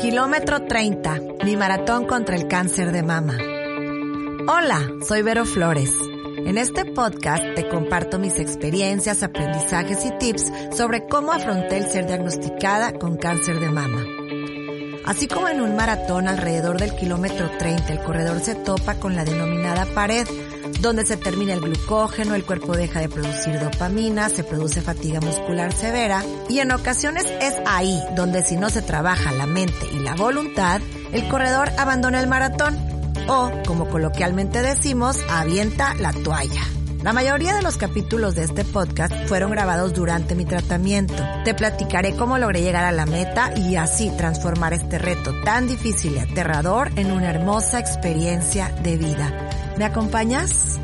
Kilómetro 30, mi maratón contra el cáncer de mama. Hola, soy Vero Flores. En este podcast te comparto mis experiencias, aprendizajes y tips sobre cómo afronté el ser diagnosticada con cáncer de mama. Así como en un maratón alrededor del kilómetro 30 el corredor se topa con la denominada pared, donde se termina el glucógeno, el cuerpo deja de producir dopamina, se produce fatiga muscular severa y en ocasiones es ahí donde si no se trabaja la mente y la voluntad, el corredor abandona el maratón o, como coloquialmente decimos, avienta la toalla. La mayoría de los capítulos de este podcast fueron grabados durante mi tratamiento. Te platicaré cómo logré llegar a la meta y así transformar este reto tan difícil y aterrador en una hermosa experiencia de vida. ¿Me acompañas?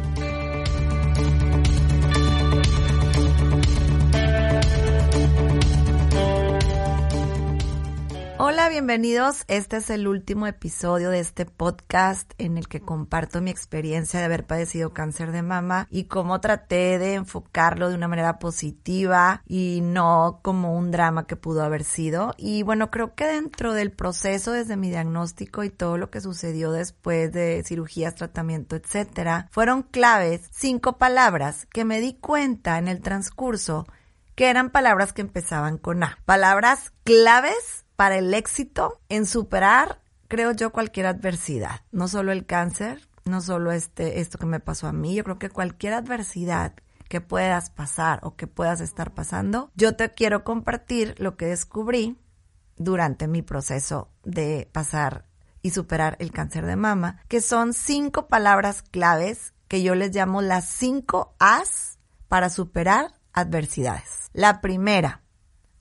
Hola, bienvenidos. Este es el último episodio de este podcast en el que comparto mi experiencia de haber padecido cáncer de mama y cómo traté de enfocarlo de una manera positiva y no como un drama que pudo haber sido. Y bueno, creo que dentro del proceso desde mi diagnóstico y todo lo que sucedió después de cirugías, tratamiento, etcétera, fueron claves cinco palabras que me di cuenta en el transcurso que eran palabras que empezaban con A. Palabras claves para el éxito en superar, creo yo, cualquier adversidad. No solo el cáncer, no solo este, esto que me pasó a mí, yo creo que cualquier adversidad que puedas pasar o que puedas estar pasando, yo te quiero compartir lo que descubrí durante mi proceso de pasar y superar el cáncer de mama, que son cinco palabras claves que yo les llamo las cinco As para superar adversidades. La primera,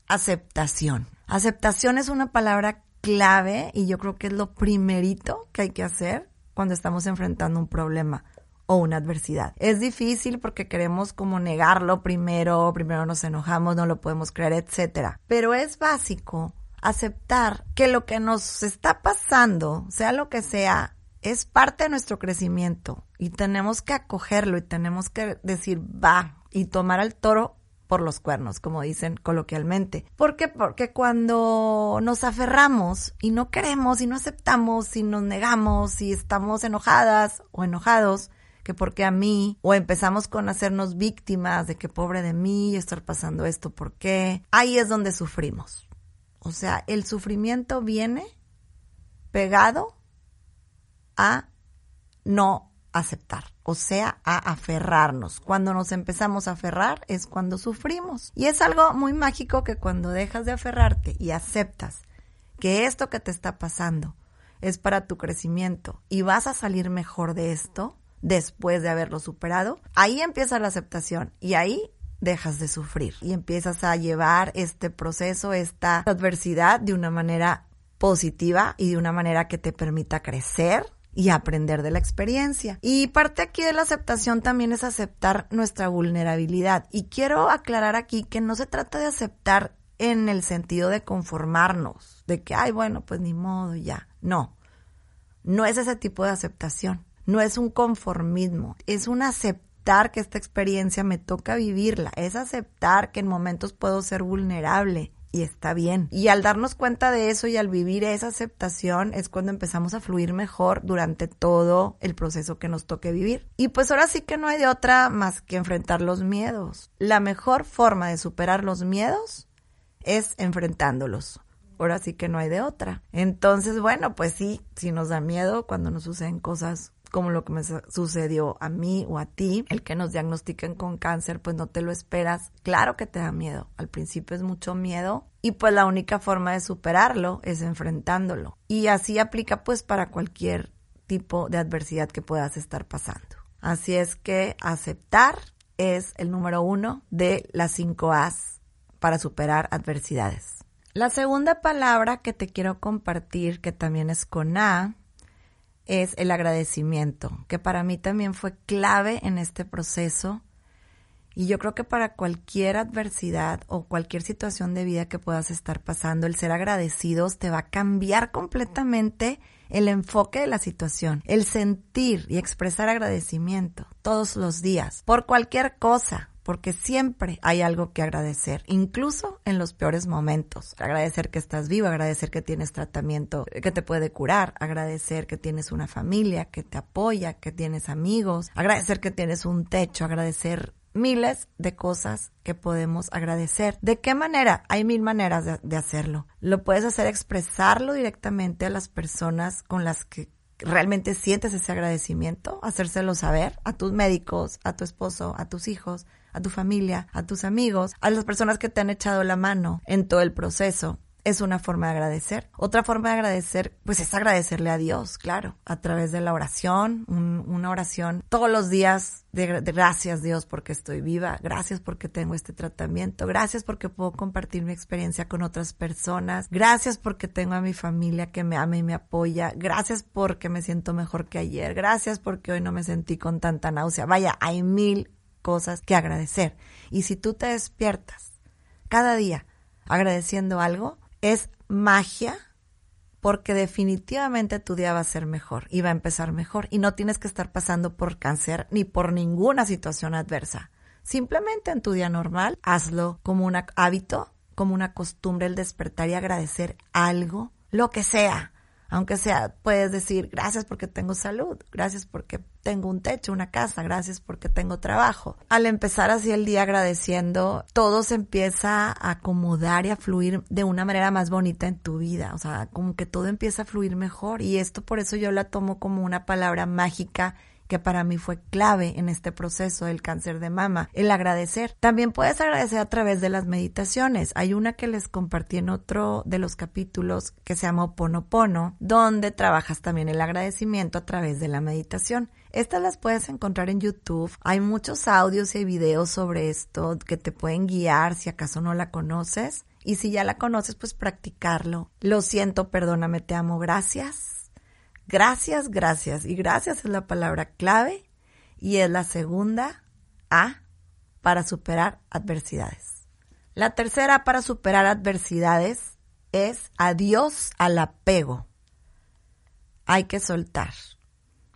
aceptación. Aceptación es una palabra clave y yo creo que es lo primerito que hay que hacer cuando estamos enfrentando un problema o una adversidad. Es difícil porque queremos como negarlo primero, primero nos enojamos, no lo podemos creer, etcétera. Pero es básico aceptar que lo que nos está pasando, sea lo que sea, es parte de nuestro crecimiento y tenemos que acogerlo y tenemos que decir va y tomar al toro por los cuernos, como dicen coloquialmente. ¿Por qué? Porque cuando nos aferramos y no queremos y no aceptamos y nos negamos y estamos enojadas o enojados, que porque a mí, o empezamos con hacernos víctimas de que pobre de mí, estar pasando esto, ¿por qué? Ahí es donde sufrimos. O sea, el sufrimiento viene pegado a no aceptar, o sea, a aferrarnos. Cuando nos empezamos a aferrar es cuando sufrimos. Y es algo muy mágico que cuando dejas de aferrarte y aceptas que esto que te está pasando es para tu crecimiento y vas a salir mejor de esto después de haberlo superado, ahí empieza la aceptación y ahí dejas de sufrir y empiezas a llevar este proceso, esta adversidad de una manera positiva y de una manera que te permita crecer y aprender de la experiencia. Y parte aquí de la aceptación también es aceptar nuestra vulnerabilidad. Y quiero aclarar aquí que no se trata de aceptar en el sentido de conformarnos, de que, ay, bueno, pues ni modo, ya. No, no es ese tipo de aceptación. No es un conformismo, es un aceptar que esta experiencia me toca vivirla, es aceptar que en momentos puedo ser vulnerable, y está bien. Y al darnos cuenta de eso y al vivir esa aceptación es cuando empezamos a fluir mejor durante todo el proceso que nos toque vivir. Y pues ahora sí que no hay de otra más que enfrentar los miedos. La mejor forma de superar los miedos es enfrentándolos. Ahora sí que no hay de otra. Entonces, bueno, pues sí, si nos da miedo cuando nos suceden cosas como lo que me sucedió a mí o a ti, el que nos diagnostiquen con cáncer, pues no te lo esperas. Claro que te da miedo. Al principio es mucho miedo y pues la única forma de superarlo es enfrentándolo. Y así aplica pues para cualquier tipo de adversidad que puedas estar pasando. Así es que aceptar es el número uno de las cinco A's para superar adversidades. La segunda palabra que te quiero compartir, que también es con A, es el agradecimiento, que para mí también fue clave en este proceso. Y yo creo que para cualquier adversidad o cualquier situación de vida que puedas estar pasando, el ser agradecidos te va a cambiar completamente el enfoque de la situación, el sentir y expresar agradecimiento todos los días por cualquier cosa, porque siempre hay algo que agradecer, incluso en los peores momentos. Agradecer que estás vivo, agradecer que tienes tratamiento que te puede curar, agradecer que tienes una familia que te apoya, que tienes amigos, agradecer que tienes un techo, agradecer miles de cosas que podemos agradecer. ¿De qué manera? Hay mil maneras de, hacerlo. Lo puedes hacer expresarlo directamente a las personas con las que realmente sientes ese agradecimiento, hacérselo saber a tus médicos, a tu esposo, a tus hijos, a tu familia, a tus amigos, a las personas que te han echado la mano en todo el proceso es una forma de agradecer. Otra forma de agradecer, pues es agradecerle a Dios, claro, a través de la oración, una oración todos los días de, gracias Dios porque estoy viva, gracias porque tengo este tratamiento, gracias porque puedo compartir mi experiencia con otras personas, gracias porque tengo a mi familia que me ama y me apoya, gracias porque me siento mejor que ayer, gracias porque hoy no me sentí con tanta náusea. Vaya, hay mil cosas que agradecer. Y si tú te despiertas cada día agradeciendo algo, es magia porque definitivamente tu día va a ser mejor y va a empezar mejor y no tienes que estar pasando por cáncer ni por ninguna situación adversa. Simplemente en tu día normal hazlo como un hábito, como una costumbre el despertar y agradecer algo, lo que sea aunque sea, puedes decir, gracias porque tengo salud, gracias porque tengo un techo, una casa, gracias porque tengo trabajo. Al empezar así el día agradeciendo, todo se empieza a acomodar y a fluir de una manera más bonita en tu vida. O sea, como que todo empieza a fluir mejor. Y esto por eso yo la tomo como una palabra mágica que para mí fue clave en este proceso del cáncer de mama, el agradecer. También puedes agradecer a través de las meditaciones. Hay una que les compartí en otro de los capítulos que se llama Ponopono, donde trabajas también el agradecimiento a través de la meditación. Estas las puedes encontrar en YouTube. Hay muchos audios y videos sobre esto que te pueden guiar si acaso no la conoces. Y si ya la conoces, pues practicarlo. Lo siento, perdóname, te amo, gracias. Gracias, gracias. Y gracias es la palabra clave y es la segunda A para superar adversidades. La tercera para superar adversidades es adiós al apego. Hay que soltar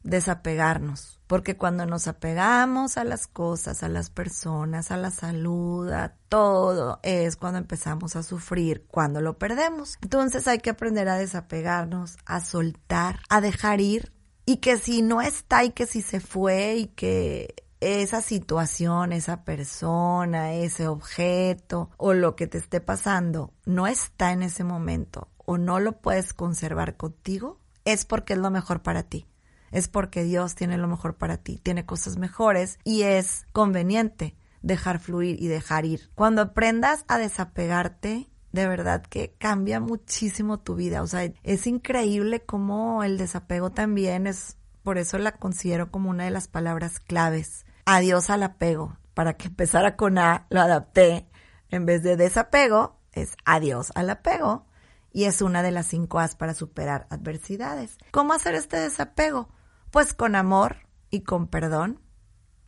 desapegarnos, porque cuando nos apegamos a las cosas, a las personas, a la salud, a todo, es cuando empezamos a sufrir, cuando lo perdemos. Entonces hay que aprender a desapegarnos, a soltar, a dejar ir y que si no está y que si se fue y que esa situación, esa persona, ese objeto o lo que te esté pasando no está en ese momento o no lo puedes conservar contigo, es porque es lo mejor para ti es porque Dios tiene lo mejor para ti, tiene cosas mejores y es conveniente dejar fluir y dejar ir. Cuando aprendas a desapegarte, de verdad que cambia muchísimo tu vida. O sea, es increíble cómo el desapego también es, por eso la considero como una de las palabras claves. Adiós al apego. Para que empezara con A, lo adapté. En vez de desapego, es adiós al apego. Y es una de las cinco A's para superar adversidades. ¿Cómo hacer este desapego? Pues con amor y con perdón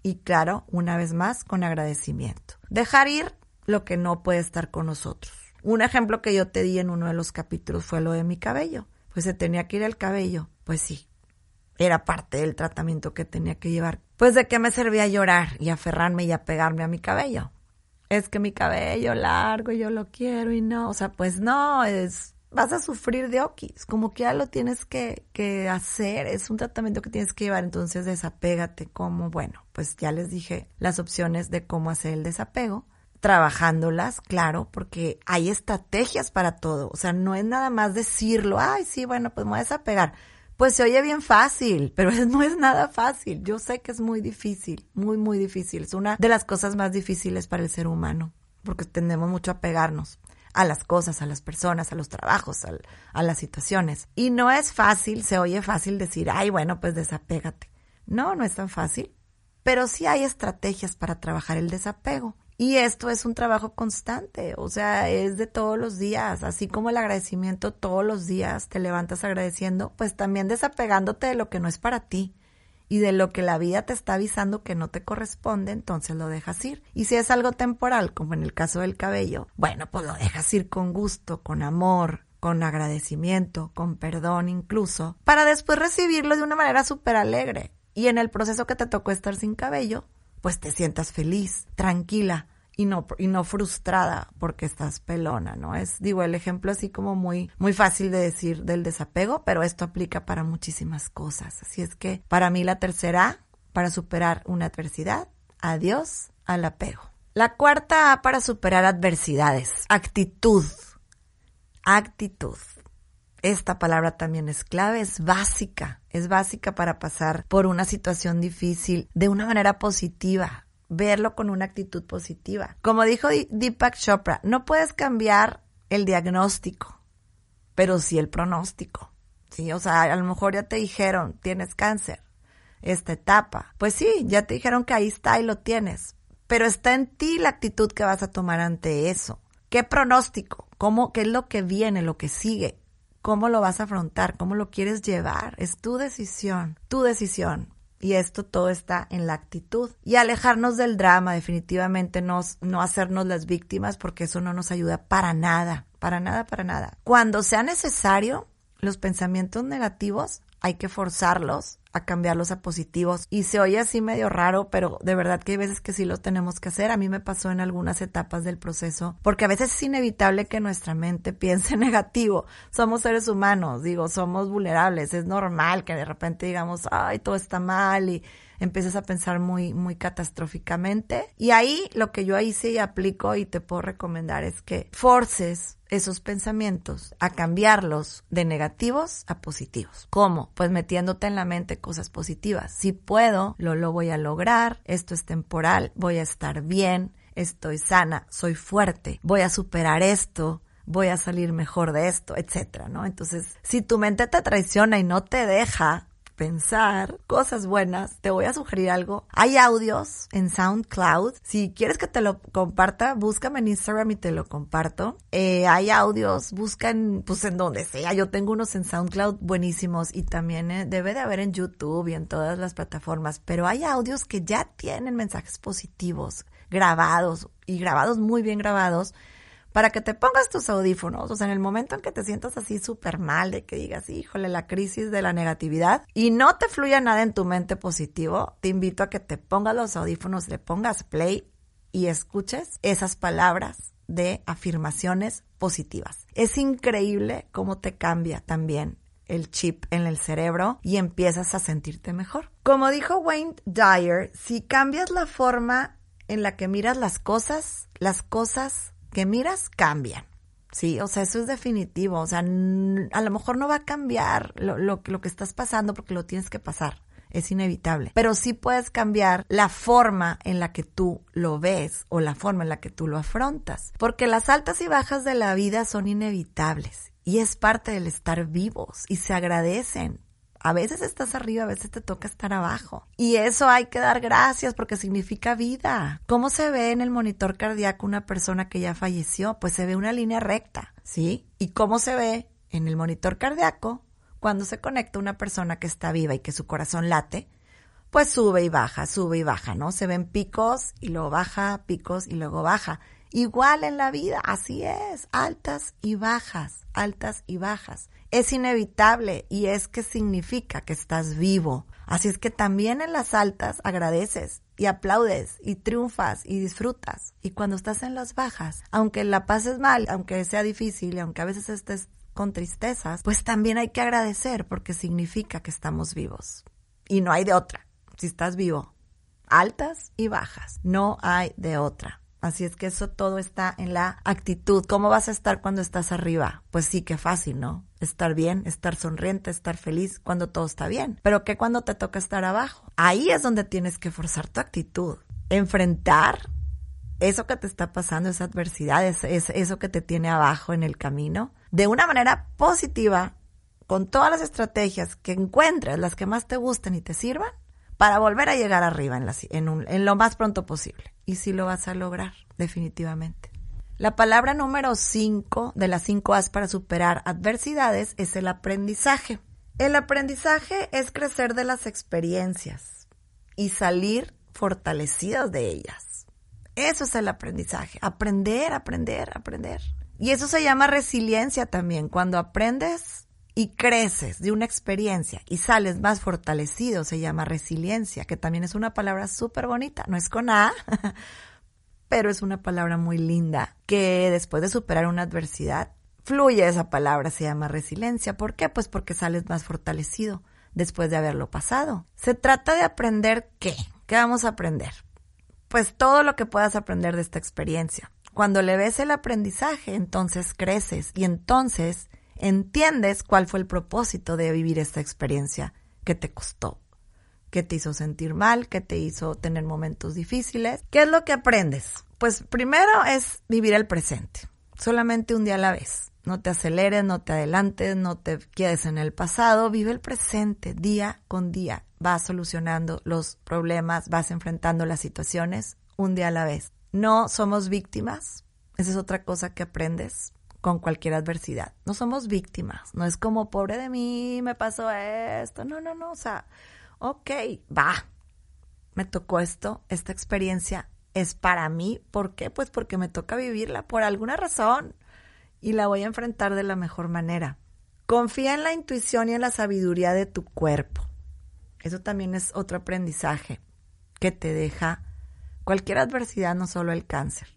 y claro, una vez más, con agradecimiento. Dejar ir lo que no puede estar con nosotros. Un ejemplo que yo te di en uno de los capítulos fue lo de mi cabello. Pues se tenía que ir el cabello. Pues sí, era parte del tratamiento que tenía que llevar. Pues de qué me servía llorar y aferrarme y apegarme a mi cabello. Es que mi cabello largo, yo lo quiero y no, o sea, pues no, es vas a sufrir de okis, como que ya lo tienes que, que hacer, es un tratamiento que tienes que llevar, entonces desapégate como, bueno, pues ya les dije las opciones de cómo hacer el desapego, trabajándolas, claro, porque hay estrategias para todo, o sea, no es nada más decirlo, ay, sí, bueno, pues me voy a desapegar. Pues se oye bien fácil, pero no es nada fácil. Yo sé que es muy difícil, muy, muy difícil. Es una de las cosas más difíciles para el ser humano, porque tendemos mucho a pegarnos a las cosas, a las personas, a los trabajos, a, las situaciones. Y no es fácil, se oye fácil decir, ay, bueno, pues desapégate. No, no es tan fácil. pero sí hay estrategias para trabajar el desapego. Y esto es un trabajo constante, o sea, es de todos los días, así como el agradecimiento todos los días te levantas agradeciendo, pues también desapegándote de lo que no es para ti y de lo que la vida te está avisando que no te corresponde, entonces lo dejas ir. Y si es algo temporal, como en el caso del cabello, bueno, pues lo dejas ir con gusto, con amor, con agradecimiento, con perdón incluso, para después recibirlo de una manera súper alegre. Y en el proceso que te tocó estar sin cabello, pues te sientas feliz, tranquila y no, y no frustrada porque estás pelona, ¿no? Es, digo, el ejemplo así como muy, muy fácil de decir del desapego, pero esto aplica para muchísimas cosas. Así es que para mí la tercera para superar una adversidad, adiós al apego. La cuarta A para superar adversidades, actitud. Actitud. Esta palabra también es clave, es básica, es básica para pasar por una situación difícil de una manera positiva, verlo con una actitud positiva. Como dijo Deepak Chopra, no puedes cambiar el diagnóstico, pero sí el pronóstico. Sí, o sea, a lo mejor ya te dijeron, tienes cáncer, esta etapa. Pues sí, ya te dijeron que ahí está y lo tienes, pero está en ti la actitud que vas a tomar ante eso. ¿Qué pronóstico? ¿Cómo, qué es lo que viene, lo que sigue? cómo lo vas a afrontar, cómo lo quieres llevar. Es tu decisión, tu decisión. Y esto todo está en la actitud. Y alejarnos del drama, definitivamente no, no hacernos las víctimas porque eso no nos ayuda para nada, para nada, para nada. Cuando sea necesario, los pensamientos negativos hay que forzarlos a cambiarlos a positivos. Y se oye así medio raro, pero de verdad que hay veces que sí lo tenemos que hacer. A mí me pasó en algunas etapas del proceso, porque a veces es inevitable que nuestra mente piense negativo. Somos seres humanos, digo, somos vulnerables. Es normal que de repente digamos, ay, todo está mal y empiezas a pensar muy, muy catastróficamente. Y ahí lo que yo hice y aplico y te puedo recomendar es que forces esos pensamientos a cambiarlos de negativos a positivos. ¿Cómo? Pues metiéndote en la mente cosas positivas. Si puedo, lo, lo voy a lograr, esto es temporal, voy a estar bien, estoy sana, soy fuerte, voy a superar esto, voy a salir mejor de esto, etcétera, ¿no? Entonces, si tu mente te traiciona y no te deja pensar cosas buenas, te voy a sugerir algo. Hay audios en SoundCloud. Si quieres que te lo comparta, búscame en Instagram y te lo comparto. Eh, hay audios, busca en, pues en donde sea. Yo tengo unos en SoundCloud buenísimos y también eh, debe de haber en YouTube y en todas las plataformas. Pero hay audios que ya tienen mensajes positivos grabados y grabados muy bien grabados para que te pongas tus audífonos, o sea, en el momento en que te sientas así súper mal, de que digas, híjole, la crisis de la negatividad, y no te fluya nada en tu mente positivo, te invito a que te pongas los audífonos, le pongas play y escuches esas palabras de afirmaciones positivas. Es increíble cómo te cambia también el chip en el cerebro y empiezas a sentirte mejor. Como dijo Wayne Dyer, si cambias la forma en la que miras las cosas, las cosas que miras cambian. Sí, o sea, eso es definitivo. O sea, a lo mejor no va a cambiar lo, lo, lo, que estás pasando porque lo tienes que pasar. Es inevitable. Pero sí puedes cambiar la forma en la que tú lo ves o la forma en la que tú lo afrontas. Porque las altas y bajas de la vida son inevitables y es parte del estar vivos y se agradecen. A veces estás arriba, a veces te toca estar abajo. Y eso hay que dar gracias porque significa vida. ¿Cómo se ve en el monitor cardíaco una persona que ya falleció? Pues se ve una línea recta, ¿sí? ¿Y cómo se ve en el monitor cardíaco cuando se conecta una persona que está viva y que su corazón late? Pues sube y baja, sube y baja, ¿no? Se ven picos y luego baja, picos y luego baja. Igual en la vida, así es, altas y bajas, altas y bajas es inevitable y es que significa que estás vivo. Así es que también en las altas agradeces y aplaudes y triunfas y disfrutas. Y cuando estás en las bajas, aunque la pases mal, aunque sea difícil y aunque a veces estés con tristezas, pues también hay que agradecer porque significa que estamos vivos. Y no hay de otra. Si estás vivo, altas y bajas, no hay de otra. Así es que eso todo está en la actitud. ¿Cómo vas a estar cuando estás arriba? Pues sí, qué fácil, ¿no? Estar bien, estar sonriente, estar feliz cuando todo está bien. Pero ¿qué cuando te toca estar abajo? Ahí es donde tienes que forzar tu actitud. Enfrentar eso que te está pasando, esa adversidad, es, eso que te tiene abajo en el camino, de una manera positiva, con todas las estrategias que encuentres, las que más te gusten y te sirvan, para volver a llegar arriba en, lo más pronto posible. Y sí lo vas a lograr, definitivamente. La palabra número 5 de las 5 As para superar adversidades es el aprendizaje. El aprendizaje es crecer de las experiencias y salir fortalecidos de ellas. Eso es el aprendizaje. Aprender, aprender, aprender. Y eso se llama resiliencia también. Cuando aprendes y creces de una experiencia y sales más fortalecido, se llama resiliencia, que también es una palabra súper bonita. No es con A, pero es una palabra muy linda que después de superar una adversidad, fluye esa palabra, se llama resiliencia. ¿Por qué? Pues porque sales más fortalecido después de haberlo pasado. Se trata de aprender qué. ¿Qué vamos a aprender? Pues todo lo que puedas aprender de esta experiencia. Cuando le ves el aprendizaje, entonces creces y entonces entiendes cuál fue el propósito de vivir esta experiencia que te costó, que te hizo sentir mal, que te hizo tener momentos difíciles. ¿Qué es lo que aprendes? Pues primero es vivir el presente, solamente un día a la vez. No te aceleres, no te adelantes, no te quedes en el pasado, vive el presente día con día. Vas solucionando los problemas, vas enfrentando las situaciones un día a la vez. No somos víctimas, esa es otra cosa que aprendes con cualquier adversidad. No somos víctimas, no es como pobre de mí, me pasó esto, no, no, no, o sea, ok, va, me tocó esto, esta experiencia es para mí, ¿por qué? Pues porque me toca vivirla por alguna razón y la voy a enfrentar de la mejor manera. Confía en la intuición y en la sabiduría de tu cuerpo. Eso también es otro aprendizaje que te deja cualquier adversidad, no solo el cáncer.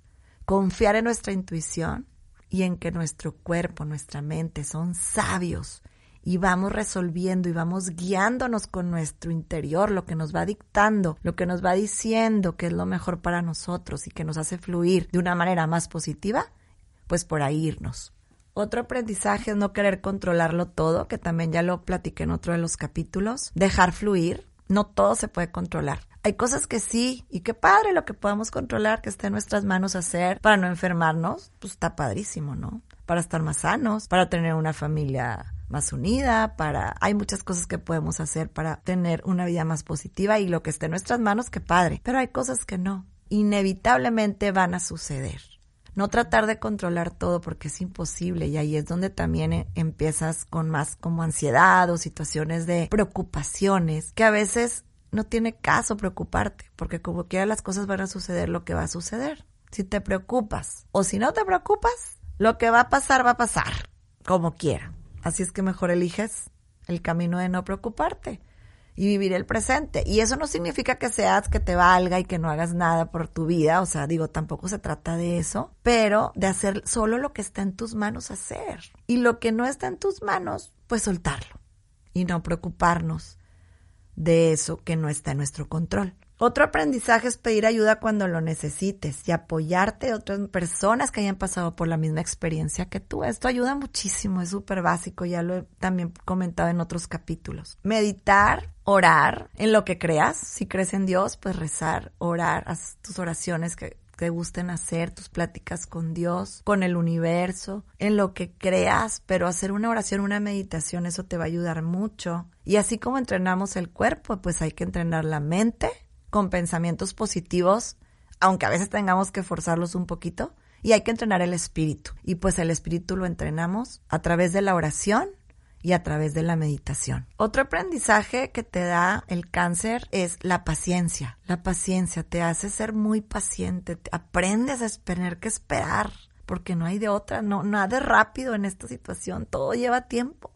Confiar en nuestra intuición y en que nuestro cuerpo, nuestra mente son sabios y vamos resolviendo y vamos guiándonos con nuestro interior, lo que nos va dictando, lo que nos va diciendo que es lo mejor para nosotros y que nos hace fluir de una manera más positiva, pues por ahí irnos. Otro aprendizaje es no querer controlarlo todo, que también ya lo platiqué en otro de los capítulos. Dejar fluir. No todo se puede controlar. Hay cosas que sí, y qué padre lo que podamos controlar, que esté en nuestras manos hacer para no enfermarnos, pues está padrísimo, ¿no? Para estar más sanos, para tener una familia más unida, para... Hay muchas cosas que podemos hacer para tener una vida más positiva y lo que esté en nuestras manos, qué padre. Pero hay cosas que no. Inevitablemente van a suceder. No tratar de controlar todo porque es imposible y ahí es donde también eh, empiezas con más como ansiedad o situaciones de preocupaciones que a veces no tiene caso preocuparte porque como quiera las cosas van a suceder lo que va a suceder. Si te preocupas o si no te preocupas, lo que va a pasar va a pasar como quiera. Así es que mejor eliges el camino de no preocuparte y vivir el presente. Y eso no significa que seas que te valga y que no hagas nada por tu vida, o sea, digo, tampoco se trata de eso, pero de hacer solo lo que está en tus manos hacer. Y lo que no está en tus manos, pues soltarlo y no preocuparnos de eso que no está en nuestro control. Otro aprendizaje es pedir ayuda cuando lo necesites y apoyarte de otras personas que hayan pasado por la misma experiencia que tú. Esto ayuda muchísimo, es súper básico, ya lo he también comentado en otros capítulos. Meditar, orar en lo que creas. Si crees en Dios, pues rezar, orar, haz tus oraciones que te gusten hacer, tus pláticas con Dios, con el universo, en lo que creas, pero hacer una oración, una meditación, eso te va a ayudar mucho. Y así como entrenamos el cuerpo, pues hay que entrenar la mente con pensamientos positivos, aunque a veces tengamos que forzarlos un poquito, y hay que entrenar el espíritu. Y pues el espíritu lo entrenamos a través de la oración y a través de la meditación. Otro aprendizaje que te da el cáncer es la paciencia. La paciencia te hace ser muy paciente, aprendes a tener que esperar, porque no hay de otra, no nada rápido en esta situación, todo lleva tiempo.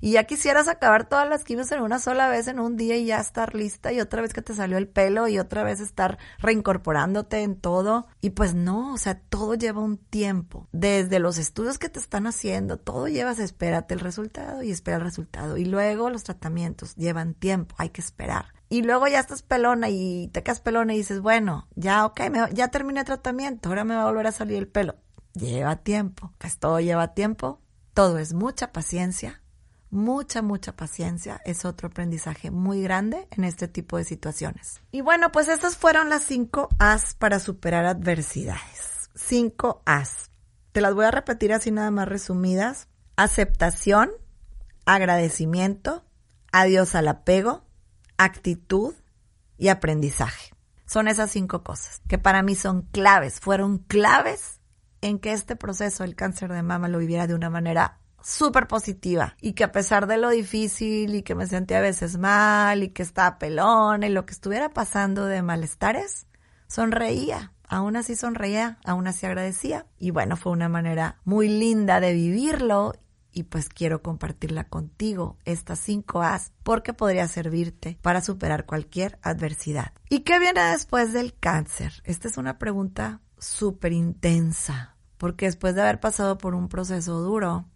Y ya quisieras acabar todas las quimios en una sola vez en un día y ya estar lista y otra vez que te salió el pelo y otra vez estar reincorporándote en todo. Y pues no, o sea, todo lleva un tiempo. Desde los estudios que te están haciendo, todo llevas, espérate el resultado y espera el resultado. Y luego los tratamientos llevan tiempo, hay que esperar. Y luego ya estás pelona y te quedas pelona y dices, bueno, ya, ok, ya terminé el tratamiento, ahora me va a volver a salir el pelo. Lleva tiempo, pues todo lleva tiempo, todo es mucha paciencia, mucha, mucha paciencia es otro aprendizaje muy grande en este tipo de situaciones. Y bueno, pues estas fueron las cinco As para superar adversidades. Cinco As. Te las voy a repetir así nada más resumidas. Aceptación, agradecimiento, adiós al apego, actitud, y aprendizaje. Son esas cinco cosas que para mí son claves, fueron claves en que este proceso del cáncer de mama lo viviera de una manera súper positiva y que a pesar de lo difícil y que me sentía a veces mal y que estaba pelón y lo que estuviera pasando de malestares, sonreía. Aún así sonreía, aún así agradecía. Y bueno, fue una manera muy linda de vivirlo y pues quiero compartirla contigo, estas cinco As, porque podría servirte para superar cualquier adversidad. ¿Y qué viene después del cáncer? Esta es una pregunta súper intensa, porque después de haber pasado por un proceso duro,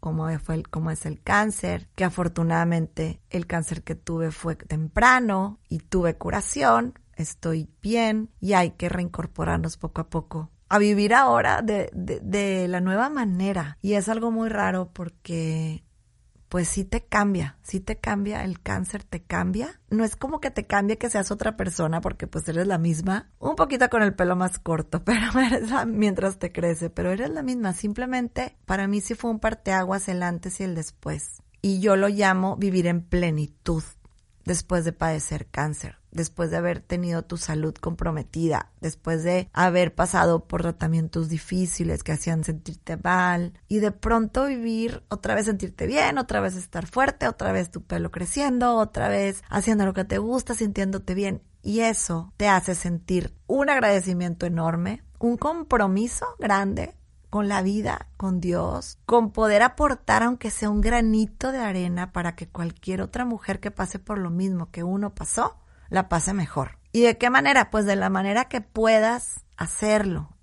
como, fue el, como es el cáncer, que afortunadamente el cáncer que tuve fue temprano y tuve curación, estoy bien y hay que reincorporarnos poco a poco a vivir ahora de, de, la nueva manera. Y es algo muy raro porque pues sí te cambia, sí te cambia, el cáncer te cambia. No es como que te cambie que seas otra persona porque pues eres la misma, un poquito con el pelo más corto, pero eres mientras te crece, pero eres la misma. Simplemente para mí sí fue un parteaguas el antes y el después. Y yo lo llamo vivir en plenitud después de padecer cáncer después de haber tenido tu salud comprometida, después de haber pasado por tratamientos difíciles que hacían sentirte mal y de pronto vivir otra vez sentirte bien, otra vez estar fuerte, otra vez tu pelo creciendo, otra vez haciendo lo que te gusta, sintiéndote bien. Y eso te hace sentir un agradecimiento enorme, un compromiso grande con la vida, con Dios, con poder aportar aunque sea un granito de arena para que cualquier otra mujer que pase por lo mismo que uno pasó, la pase mejor. ¿Y de qué manera? Pues de la manera que puedas hacerlo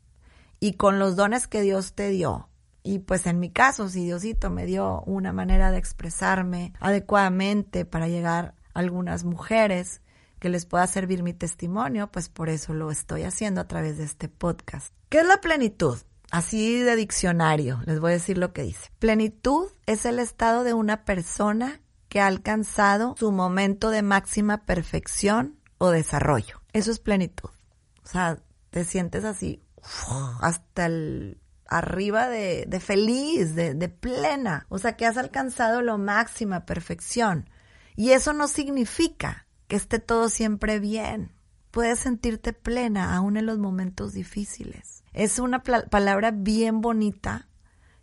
y con los dones que Dios te dio. Y pues en mi caso, si Diosito me dio una manera de expresarme adecuadamente para llegar a algunas mujeres que les pueda servir mi testimonio, pues por eso lo estoy haciendo a través de este podcast. ¿Qué es la plenitud? Así de diccionario, les voy a decir lo que dice. Plenitud es el estado de una persona que ha alcanzado su momento de máxima perfección o desarrollo. Eso es plenitud. O sea, te sientes así hasta el arriba de, de feliz, de, de, plena. O sea, que has alcanzado lo máxima perfección. Y eso no significa que esté todo siempre bien. Puedes sentirte plena aún en los momentos difíciles. Es una palabra bien bonita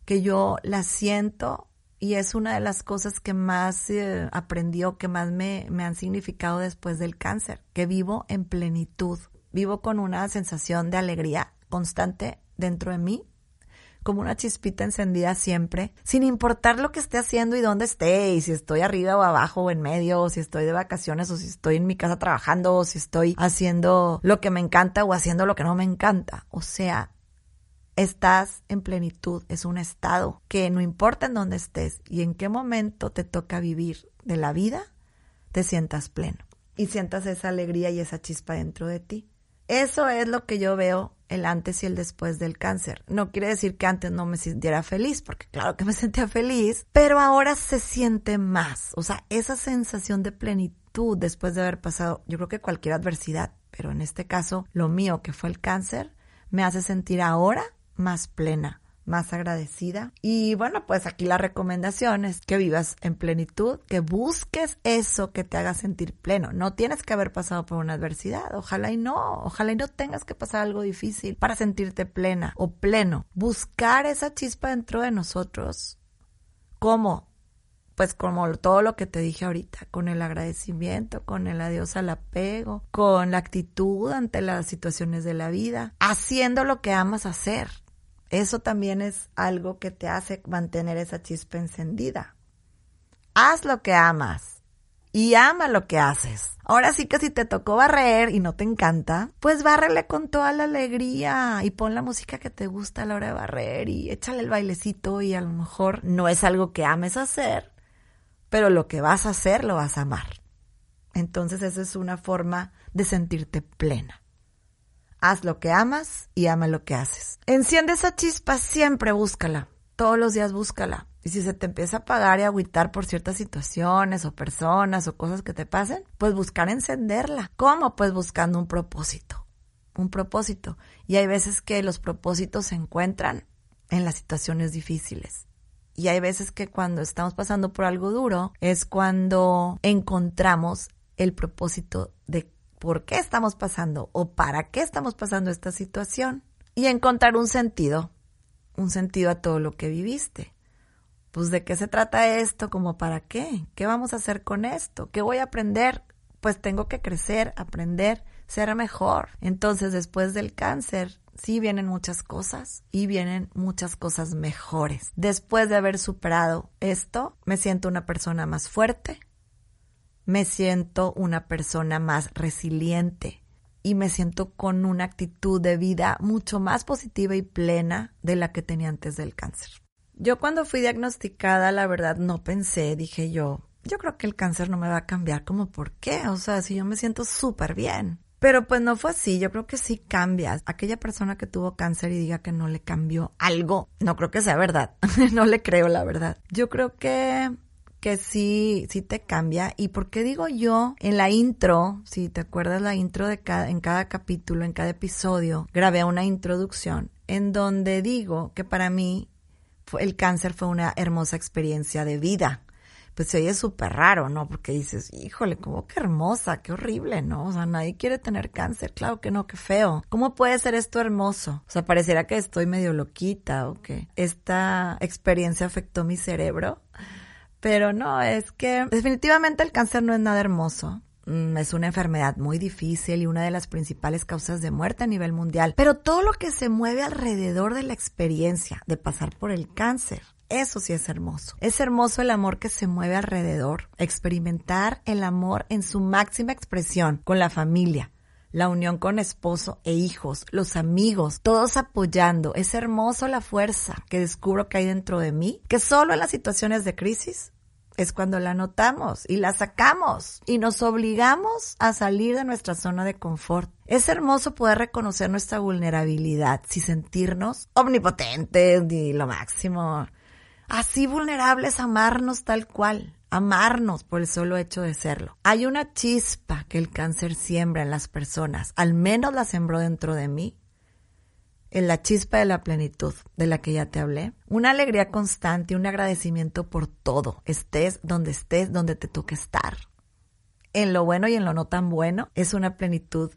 que yo la siento y es una de las cosas que más eh, aprendió, que más me, me han significado después del cáncer, que vivo en plenitud, vivo con una sensación de alegría constante dentro de mí, como una chispita encendida siempre, sin importar lo que esté haciendo y dónde esté, y si estoy arriba o abajo o en medio, o si estoy de vacaciones, o si estoy en mi casa trabajando, o si estoy haciendo lo que me encanta o haciendo lo que no me encanta. O sea, estás en plenitud, es un estado que no importa en dónde estés y en qué momento te toca vivir de la vida, te sientas pleno y sientas esa alegría y esa chispa dentro de ti. Eso es lo que yo veo el antes y el después del cáncer. No quiere decir que antes no me sintiera feliz, porque claro que me sentía feliz, pero ahora se siente más. O sea, esa sensación de plenitud después de haber pasado, yo creo que cualquier adversidad, pero en este caso lo mío que fue el cáncer, me hace sentir ahora más plena, más agradecida. Y bueno, pues aquí la recomendación es que vivas en plenitud, que busques eso que te haga sentir pleno. No tienes que haber pasado por una adversidad, ojalá y no, ojalá y no tengas que pasar algo difícil para sentirte plena o pleno. Buscar esa chispa dentro de nosotros. ¿Cómo? pues como todo lo que te dije ahorita, con el agradecimiento, con el adiós al apego, con la actitud ante las situaciones de la vida, haciendo lo que amas hacer, eso también es algo que te hace mantener esa chispa encendida. Haz lo que amas y ama lo que haces. Ahora sí que si te tocó barrer y no te encanta, pues bárrele con toda la alegría y pon la música que te gusta a la hora de barrer y échale el bailecito y a lo mejor no es algo que ames hacer, pero lo que vas a hacer lo vas a amar. Entonces esa es una forma de sentirte plena. Haz lo que amas y ama lo que haces. Enciende esa chispa, siempre búscala. Todos los días búscala. Y si se te empieza a apagar y agüitar por ciertas situaciones o personas o cosas que te pasen, pues buscar encenderla. ¿Cómo? Pues buscando un propósito. Un propósito. Y hay veces que los propósitos se encuentran en las situaciones difíciles. Y hay veces que cuando estamos pasando por algo duro es cuando encontramos el propósito de por qué estamos pasando o para qué estamos pasando esta situación y encontrar un sentido, un sentido a todo lo que viviste. Pues de qué se trata esto, como para qué, qué vamos a hacer con esto, qué voy a aprender, pues tengo que crecer, aprender, ser mejor. Entonces después del cáncer sí vienen muchas cosas y vienen muchas cosas mejores. Después de haber superado esto, me siento una persona más fuerte, me siento una persona más resiliente y me siento con una actitud de vida mucho más positiva y plena de la que tenía antes del cáncer. Yo cuando fui diagnosticada, la verdad no pensé, dije yo, yo creo que el cáncer no me va a cambiar, como por qué, o sea, si yo me siento súper bien. Pero pues no fue así, yo creo que sí cambia. Aquella persona que tuvo cáncer y diga que no le cambió algo, no creo que sea verdad, no le creo la verdad. Yo creo que que sí, sí te cambia. ¿Y por qué digo yo en la intro, si te acuerdas la intro de cada, en cada capítulo, en cada episodio, grabé una introducción en donde digo que para mí el cáncer fue una hermosa experiencia de vida. Pues se oye súper raro, ¿no? Porque dices, híjole, como que hermosa, qué horrible, ¿no? O sea, nadie quiere tener cáncer, claro que no, qué feo. ¿Cómo puede ser esto hermoso? O sea, pareciera que estoy medio loquita o que esta experiencia afectó mi cerebro. Pero no, es que definitivamente el cáncer no es nada hermoso. Mm, es una enfermedad muy difícil y una de las principales causas de muerte a nivel mundial. Pero todo lo que se mueve alrededor de la experiencia de pasar por el cáncer, eso sí es hermoso. Es hermoso el amor que se mueve alrededor. Experimentar el amor en su máxima expresión con la familia, la unión con esposo e hijos, los amigos, todos apoyando. Es hermoso la fuerza que descubro que hay dentro de mí, que solo en las situaciones de crisis es cuando la notamos y la sacamos y nos obligamos a salir de nuestra zona de confort. Es hermoso poder reconocer nuestra vulnerabilidad sin sentirnos omnipotentes ni lo máximo. Así vulnerables, amarnos tal cual, amarnos por el solo hecho de serlo. Hay una chispa que el cáncer siembra en las personas, al menos la sembró dentro de mí, en la chispa de la plenitud de la que ya te hablé. Una alegría constante, un agradecimiento por todo, estés donde estés, donde te toque estar. En lo bueno y en lo no tan bueno, es una plenitud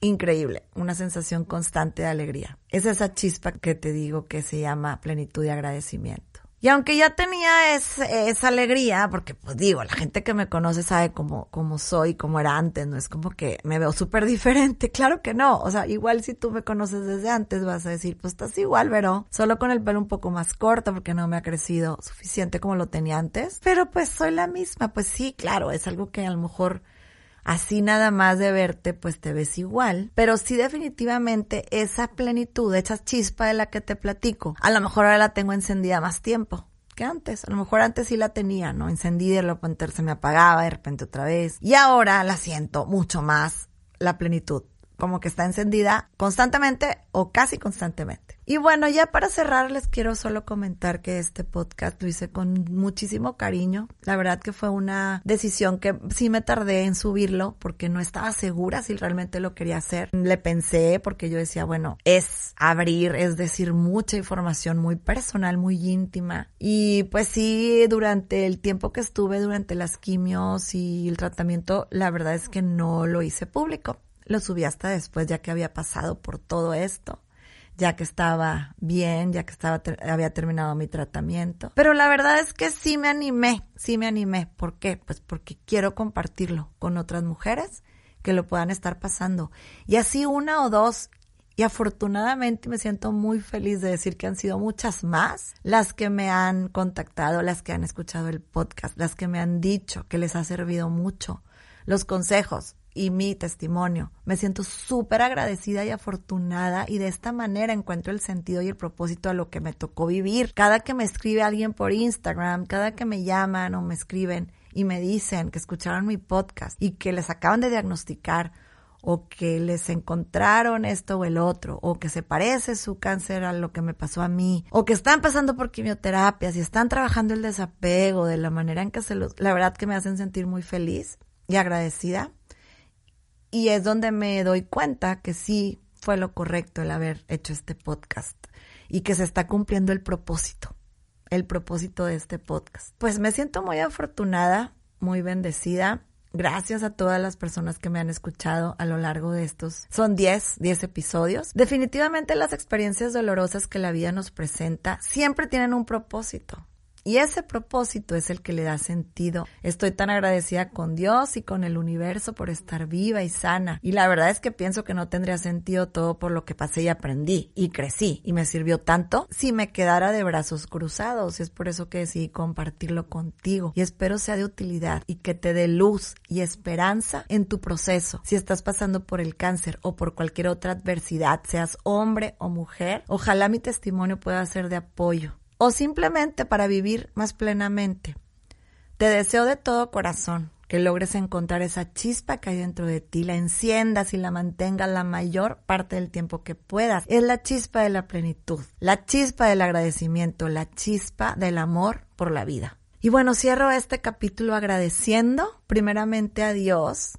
increíble, una sensación constante de alegría. Es esa chispa que te digo que se llama plenitud y agradecimiento. Y aunque ya tenía esa alegría, porque pues digo, la gente que me conoce sabe cómo, cómo soy, cómo era antes, no es como que me veo súper diferente, claro que no, o sea, igual si tú me conoces desde antes vas a decir, pues estás igual, pero solo con el pelo un poco más corto porque no me ha crecido suficiente como lo tenía antes, pero pues soy la misma, pues sí, claro, es algo que a lo mejor así nada más de verte, pues te ves igual. Pero sí definitivamente esa plenitud, esa chispa de la que te platico, a lo mejor ahora la tengo encendida más tiempo que antes. A lo mejor antes sí la tenía, ¿no? Encendida de repente se me apagaba, de repente otra vez. Y ahora la siento mucho más la plenitud como que está encendida constantemente o casi constantemente. Y bueno, ya para cerrar les quiero solo comentar que este podcast lo hice con muchísimo cariño. La verdad que fue una decisión que sí me tardé en subirlo porque no estaba segura si realmente lo quería hacer. Le pensé porque yo decía, bueno, es abrir, es decir, mucha información muy personal, muy íntima. Y pues sí, durante el tiempo que estuve, durante las quimios y el tratamiento, la verdad es que no lo hice público lo subí hasta después, ya que había pasado por todo esto, ya que estaba bien, ya que estaba había terminado mi tratamiento. Pero la verdad es que sí me animé, sí me animé. ¿Por qué? Pues porque quiero compartirlo con otras mujeres que lo puedan estar pasando. Y así una o dos y afortunadamente me siento muy feliz de decir que han sido muchas más las que me han contactado, las que han escuchado el podcast, las que me han dicho que les ha servido mucho los consejos, y mi testimonio. Me siento súper agradecida y afortunada y de esta manera encuentro el sentido y el propósito a lo que me tocó vivir. Cada que me escribe alguien por Instagram, cada que me llaman o me escriben y me dicen que escucharon mi podcast y que les acaban de diagnosticar o que les encontraron esto o el otro, o que se parece su cáncer a lo que me pasó a mí, o que están pasando por quimioterapias y están trabajando el desapego de la manera en que se los, la verdad que me hacen sentir muy feliz y agradecida. Y es donde me doy cuenta que sí fue lo correcto el haber hecho este podcast y que se está cumpliendo el propósito, el propósito de este podcast. Pues me siento muy afortunada, muy bendecida Gracias a todas las personas que me han escuchado a lo largo de estos. Son 10, 10 episodios. Definitivamente las experiencias dolorosas que la vida nos presenta siempre tienen un propósito. Y ese propósito es el que le da sentido. Estoy tan agradecida con Dios y con el universo por estar viva y sana. Y la verdad es que pienso que no tendría sentido todo por lo que pasé y aprendí y crecí y me sirvió tanto si me quedara de brazos cruzados. Es por eso que decidí compartirlo contigo. Y espero sea de utilidad y que te dé luz y esperanza en tu proceso. Si estás pasando por el cáncer o por cualquier otra adversidad, seas hombre o mujer, ojalá mi testimonio pueda ser de apoyo o simplemente para vivir más plenamente. Te deseo de todo corazón que logres encontrar esa chispa que hay dentro de ti, la enciendas y la mantengas la mayor parte del tiempo que puedas. Es la chispa de la plenitud, la chispa del agradecimiento, la chispa del amor por la vida. Y bueno, cierro este capítulo agradeciendo primeramente a Dios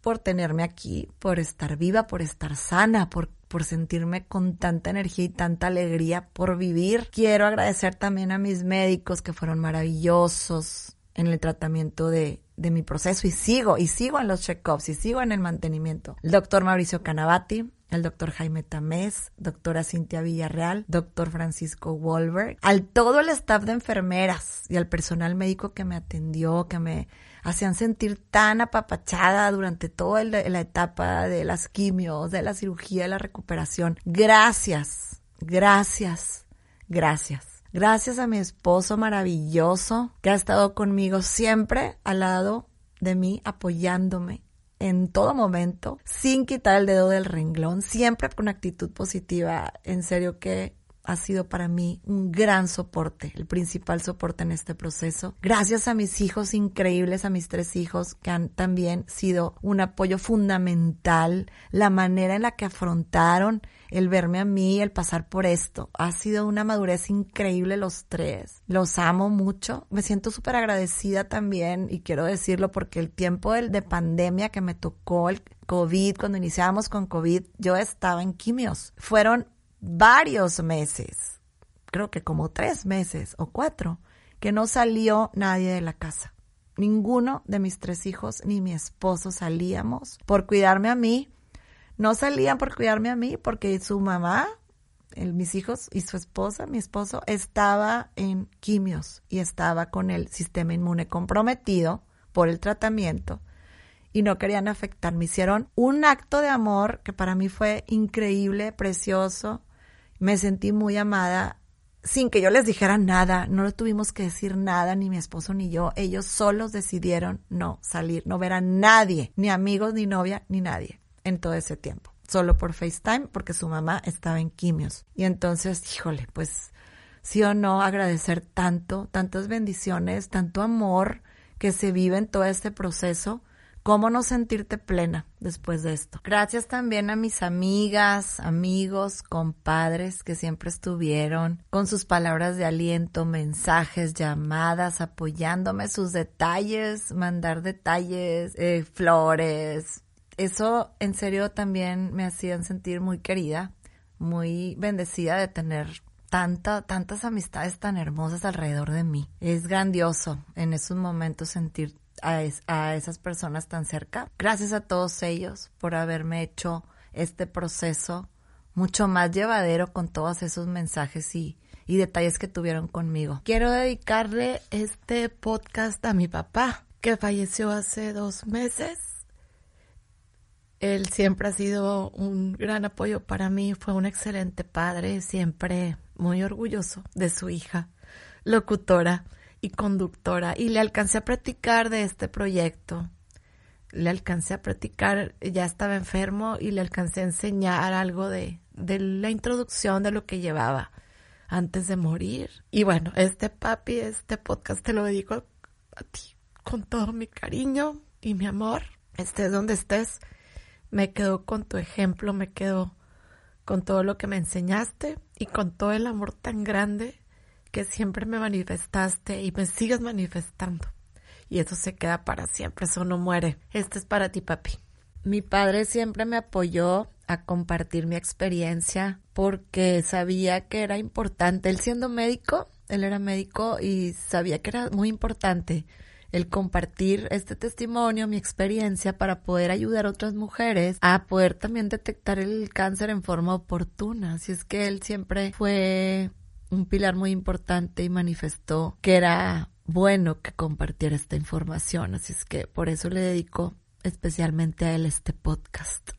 por tenerme aquí, por estar viva, por estar sana, por por sentirme con tanta energía y tanta alegría por vivir. Quiero agradecer también a mis médicos que fueron maravillosos en el tratamiento de, de mi proceso y sigo, y sigo en los check-ups y sigo en el mantenimiento. El doctor Mauricio Canavati, el doctor Jaime Tamés, doctora Cintia Villarreal, doctor Francisco Wolver, al todo el staff de enfermeras y al personal médico que me atendió, que me hacían sentir tan apapachada durante toda la etapa de las quimios, de la cirugía, de la recuperación. Gracias, gracias, gracias. Gracias a mi esposo maravilloso que ha estado conmigo siempre al lado de mí, apoyándome en todo momento, sin quitar el dedo del renglón, siempre con actitud positiva. En serio que ha sido para mí un gran soporte, el principal soporte en este proceso. Gracias a mis hijos increíbles, a mis tres hijos, que han también sido un apoyo fundamental, la manera en la que afrontaron el verme a mí, el pasar por esto. Ha sido una madurez increíble los tres. Los amo mucho. Me siento súper agradecida también y quiero decirlo porque el tiempo de, de pandemia que me tocó el COVID, cuando iniciábamos con COVID, yo estaba en quimios. Fueron varios meses, creo que como tres meses o cuatro, que no salió nadie de la casa. Ninguno de mis tres hijos ni mi esposo salíamos por cuidarme a mí. No salían por cuidarme a mí porque su mamá, mis hijos y su esposa, mi esposo, estaba en quimios y estaba con el sistema inmune comprometido por el tratamiento y no querían afectar. Me hicieron un acto de amor que para mí fue increíble, precioso me sentí muy amada sin que yo les dijera nada, no le tuvimos que decir nada, ni mi esposo ni yo, ellos solos decidieron no salir, no ver a nadie, ni amigos, ni novia, ni nadie, en todo ese tiempo, solo por FaceTime, porque su mamá estaba en quimios. Y entonces, híjole, pues sí o no, agradecer tanto, tantas bendiciones, tanto amor que se vive en todo este proceso cómo no sentirte plena después de esto. Gracias también a mis amigas, amigos, compadres que siempre estuvieron con sus palabras de aliento, mensajes, llamadas, apoyándome, sus detalles, mandar detalles, eh, flores. Eso en serio también me hacían sentir muy querida, muy bendecida de tener tanta, tantas amistades tan hermosas alrededor de mí. Es grandioso en esos momentos sentir a, esas personas tan cerca. Gracias a todos ellos por haberme hecho este proceso mucho más llevadero con todos esos mensajes y, y detalles que tuvieron conmigo. Quiero dedicarle este podcast a mi papá, que falleció hace dos meses. Él siempre ha sido un gran apoyo para mí, fue un excelente padre, siempre muy orgulloso de su hija, locutora y conductora y le alcancé a practicar de este proyecto. Le alcancé a practicar, ya estaba enfermo y le alcancé a enseñar algo de, de la introducción de lo que llevaba antes de morir. Y bueno, este papi, este podcast te lo dedico a ti con todo mi cariño y mi amor. Estés donde estés, me quedo con tu ejemplo, me quedo con todo lo que me enseñaste y con todo el amor tan grande que siempre me manifestaste y me sigues manifestando. Y eso se queda para siempre, eso no muere. Este es para ti, papi. Mi padre siempre me apoyó a compartir mi experiencia porque sabía que era importante. Él siendo médico, él era médico y sabía que era muy importante el compartir este testimonio, mi experiencia para poder ayudar a otras mujeres a poder también detectar el cáncer en forma oportuna. Así es que él siempre fue un pilar muy importante y manifestó que era bueno que compartiera esta información. Así es que por eso le dedico especialmente a él este podcast.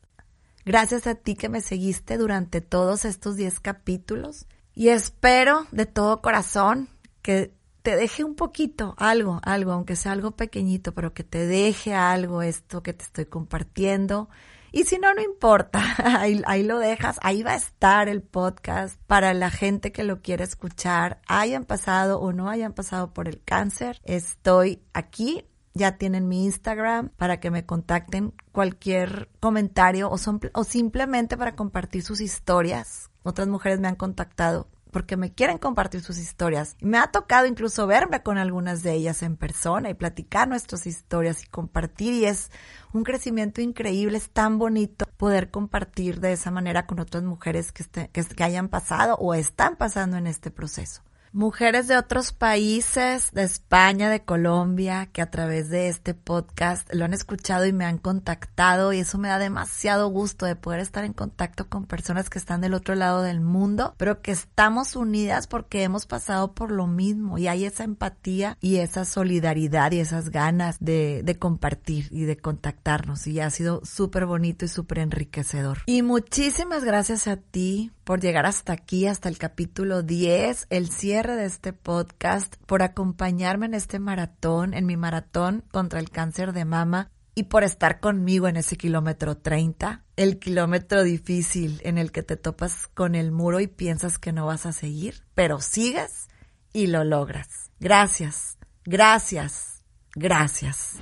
Gracias a ti que me seguiste durante todos estos 10 capítulos y espero de todo corazón que te deje un poquito, algo, algo, aunque sea algo pequeñito, pero que te deje algo esto que te estoy compartiendo. Y si no, no importa, ahí, ahí, lo dejas, ahí va a estar el podcast para la gente que lo quiere escuchar, hayan pasado o no hayan pasado por el cáncer. Estoy aquí, ya tienen mi Instagram para que me contacten cualquier comentario o, son, o simplemente para compartir sus historias. Otras mujeres me han contactado porque me quieren compartir sus historias. Me ha tocado incluso verme con algunas de ellas en persona y platicar nuestras historias y compartir y es un crecimiento increíble, es tan bonito poder compartir de esa manera con otras mujeres que, que, que hayan pasado o están pasando en este proceso mujeres de otros países, de España, de Colombia, que a través de este podcast lo han escuchado y me han contactado y eso me da demasiado gusto de poder estar en contacto con personas que están del otro lado del mundo, pero que estamos unidas porque hemos pasado por lo mismo y hay esa empatía y esa solidaridad y esas ganas de, de compartir y de contactarnos y ha sido súper bonito y súper enriquecedor. Y muchísimas gracias a ti por llegar hasta aquí, hasta el capítulo 10, el de este podcast, por acompañarme en este maratón, en mi maratón contra el cáncer de mama y por estar conmigo en ese kilómetro 30, el kilómetro difícil en el que te topas con el muro y piensas que no vas a seguir, pero sigues y lo logras. Gracias, gracias, gracias.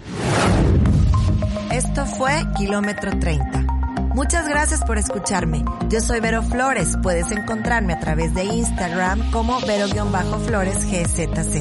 Esto fue Kilómetro 30 Muchas gracias por escucharme. Yo soy Vero Flores. Puedes encontrarme a través de Instagram como Vero-Flores GZZ.